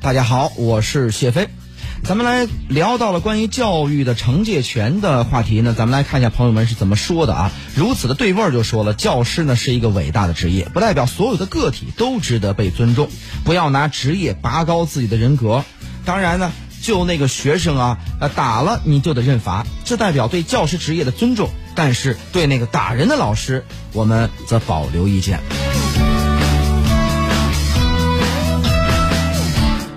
大家好，我是谢飞。咱们来聊到了关于教育的惩戒权的话题呢，咱们来看一下朋友们是怎么说的啊。如此的对味儿就说了，教师呢是一个伟大的职业，不代表所有的个体都值得被尊重，不要拿职业拔高自己的人格。当然呢，就那个学生啊，呃打了你就得认罚，这代表对教师职业的尊重。但是对那个打人的老师，我们则保留意见。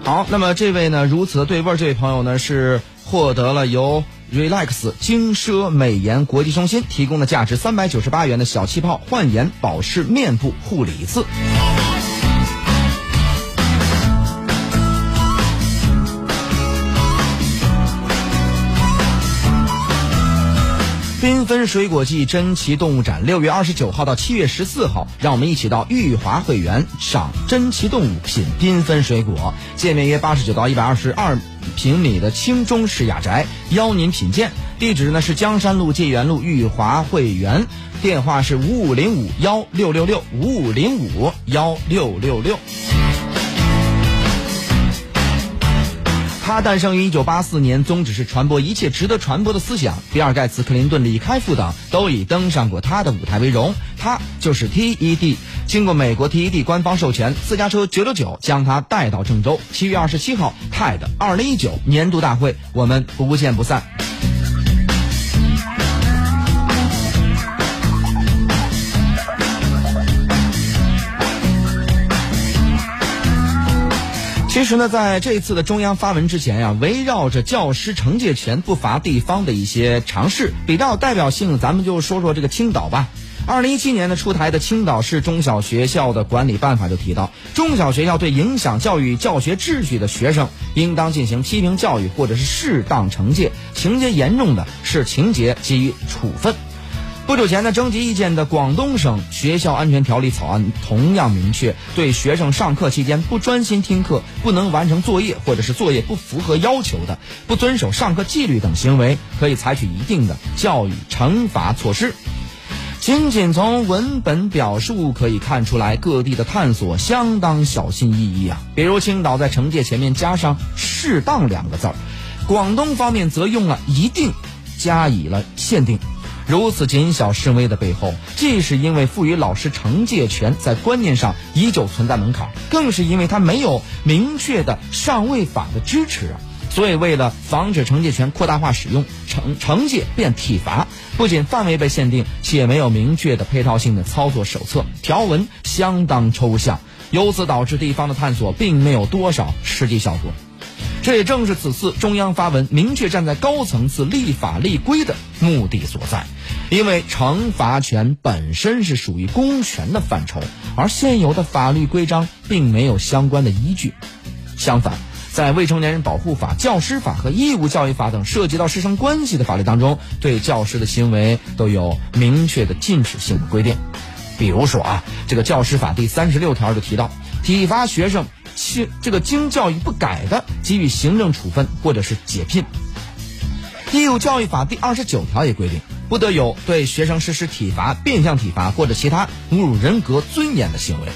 好，那么这位呢，如此的对味儿，这位朋友呢是获得了由 Relax 精奢美颜国际中心提供的价值三百九十八元的小气泡焕颜保湿面部护理一次。缤纷水果季珍奇动物展，六月二十九号到七月十四号，让我们一起到裕华会员赏珍奇动物，品缤纷水果。界面约八十九到一百二十二平米的清中式雅宅，邀您品鉴。地址呢是江山路界园路裕华会员，电话是五五零五幺六六六五五零五幺六六六。他诞生于一九八四年，宗旨是传播一切值得传播的思想。比尔·盖茨、克林顿、李开复等都以登上过他的舞台为荣。他就是 TED。经过美国 TED 官方授权，私家车九九九将他带到郑州。七月二十七号，TED 二零一九年度大会，我们不见不散。其实呢，在这次的中央发文之前呀，围绕着教师惩戒权不乏地方的一些尝试。比较代表性，咱们就说说这个青岛吧。二零一七年呢出台的《青岛市中小学校的管理办法》就提到，中小学校对影响教育教学秩序的学生，应当进行批评教育或者是适当惩戒，情节严重的视情节给予处分。不久前呢，征集意见的广东省学校安全条例草案同样明确，对学生上课期间不专心听课、不能完成作业或者是作业不符合要求的、不遵守上课纪律等行为，可以采取一定的教育惩罚措施。仅仅从文本表述可以看出来，各地的探索相当小心翼翼啊。比如青岛在惩戒前面加上“适当”两个字儿，广东方面则用了一定加以了限定。如此谨小慎微的背后，既是因为赋予老师惩戒权在观念上依旧存在门槛，更是因为他没有明确的上位法的支持啊。所以，为了防止惩戒权扩大化使用，惩惩戒变体罚，不仅范围被限定，且没有明确的配套性的操作手册，条文相当抽象，由此导致地方的探索并没有多少实际效果。这也正是此次中央发文明确站在高层次立法立规的目的所在，因为惩罚权本身是属于公权的范畴，而现有的法律规章并没有相关的依据。相反，在《未成年人保护法》《教师法》和《义务教育法》等涉及到师生关系的法律当中，对教师的行为都有明确的禁止性的规定。比如说啊，这个《教师法》第三十六条就提到，体罚学生。经这个经教育不改的，给予行政处分或者是解聘。义务教育法第二十九条也规定，不得有对学生实施体罚、变相体罚或者其他侮辱人格尊严的行为。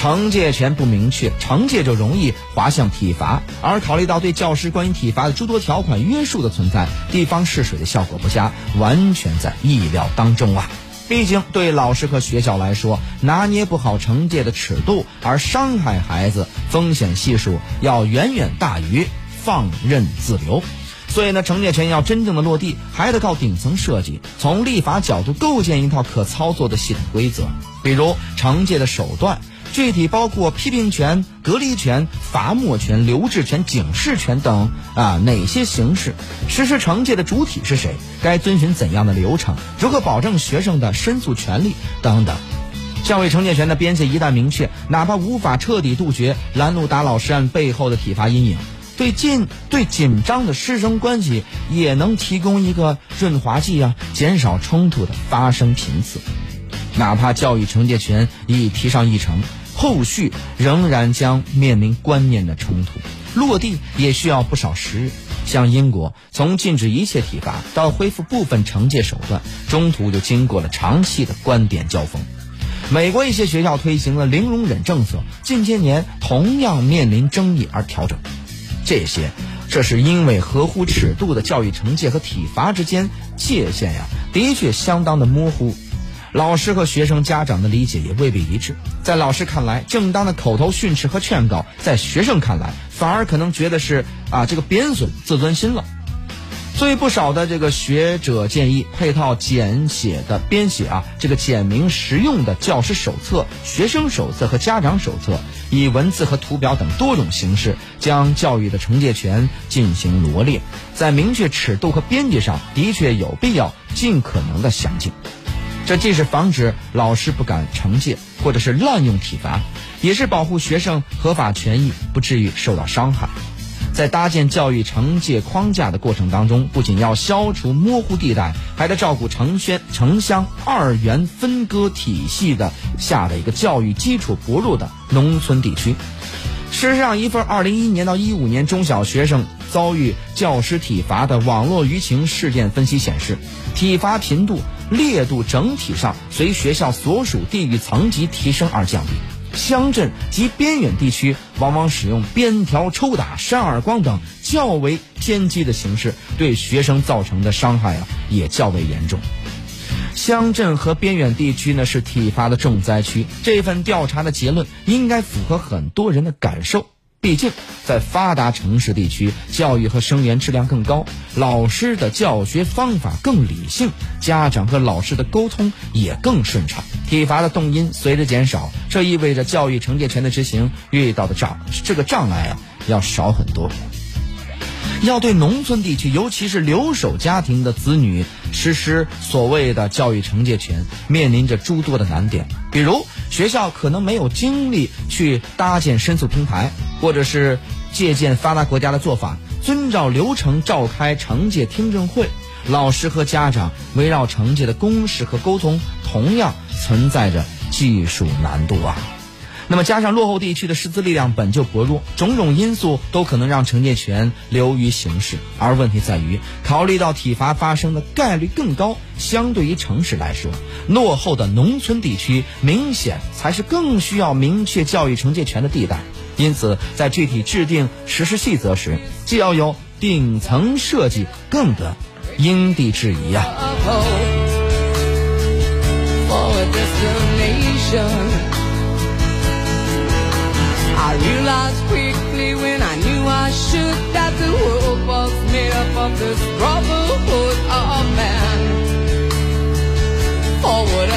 惩戒权不明确，惩戒就容易滑向体罚。而考虑到对教师关于体罚的诸多条款约束的存在，地方试水的效果不佳，完全在意料当中啊。毕竟，对老师和学校来说，拿捏不好惩戒的尺度，而伤害孩子风险系数要远远大于放任自流。所以呢，惩戒权要真正的落地，还得靠顶层设计，从立法角度构建一套可操作的系统规则，比如惩戒的手段。具体包括批评权、隔离权、罚没权、留置权、警示权等啊，哪些形式？实施惩戒的主体是谁？该遵循怎样的流程？如何保证学生的申诉权利？等等。教育惩戒权的边界一旦明确，哪怕无法彻底杜绝拦路打老师案背后的体罚阴影，对紧对紧张的师生关系也能提供一个润滑剂啊，减少冲突的发生频次。哪怕教育惩戒权已提上议程。后续仍然将面临观念的冲突，落地也需要不少时日。像英国，从禁止一切体罚到恢复部分惩戒手段，中途就经过了长期的观点交锋。美国一些学校推行了零容忍政策，近些年同样面临争议而调整。这些，这是因为合乎尺度的教育惩戒和体罚之间界限呀，的确相当的模糊。老师和学生家长的理解也未必一致。在老师看来，正当的口头训斥和劝告，在学生看来，反而可能觉得是啊这个贬损自尊心了。所以不少的这个学者建议，配套简写的编写啊，这个简明实用的教师手册、学生手册和家长手册，以文字和图表等多种形式，将教育的惩戒权进行罗列，在明确尺度和边界上，的确有必要尽可能的详尽。这既是防止老师不敢惩戒，或者是滥用体罚，也是保护学生合法权益不至于受到伤害。在搭建教育惩戒框架的过程当中，不仅要消除模糊地带，还得照顾城宣城乡二元分割体系的下的一个教育基础薄弱的农村地区。事实上，一份2011年到15年中小学生遭遇教师体罚的网络舆情事件分析显示，体罚频度、烈度整体上随学校所属地域层级提升而降低。乡镇及边远地区往往使用鞭条、抽打、扇耳光等较为偏激的形式，对学生造成的伤害啊也较为严重。乡镇和边远地区呢是体罚的重灾区。这份调查的结论应该符合很多人的感受。毕竟，在发达城市地区，教育和生源质量更高，老师的教学方法更理性，家长和老师的沟通也更顺畅，体罚的动因随之减少。这意味着教育惩戒权的执行遇到的障这个障碍啊要少很多。要对农村地区，尤其是留守家庭的子女实施所谓的教育惩戒权，面临着诸多的难点。比如，学校可能没有精力去搭建申诉平台，或者是借鉴发达国家的做法，遵照流程召开惩戒听证会。老师和家长围绕惩戒的公示和沟通，同样存在着技术难度啊。那么加上落后地区的师资力量本就薄弱，种种因素都可能让惩戒权流于形式。而问题在于，考虑到体罚发生的概率更高，相对于城市来说，落后的农村地区明显才是更需要明确教育惩戒权的地带。因此，在具体制定实施细则时，既要有顶层设计，更得因地制宜呀。I realized quickly when I knew I should that the world was made up of the brotherhood of man. For what